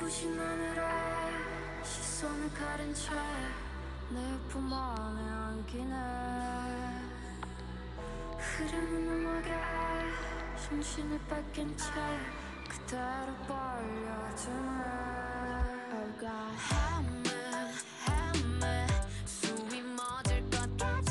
눈부신 하늘에 시선을 가린 채 내 품 안에 안기네. 흐르는 음악에 정신을 뺏긴 채 그대로 벌려주네. Oh God. 헤매 헤매 숨이 멎을 것 같지.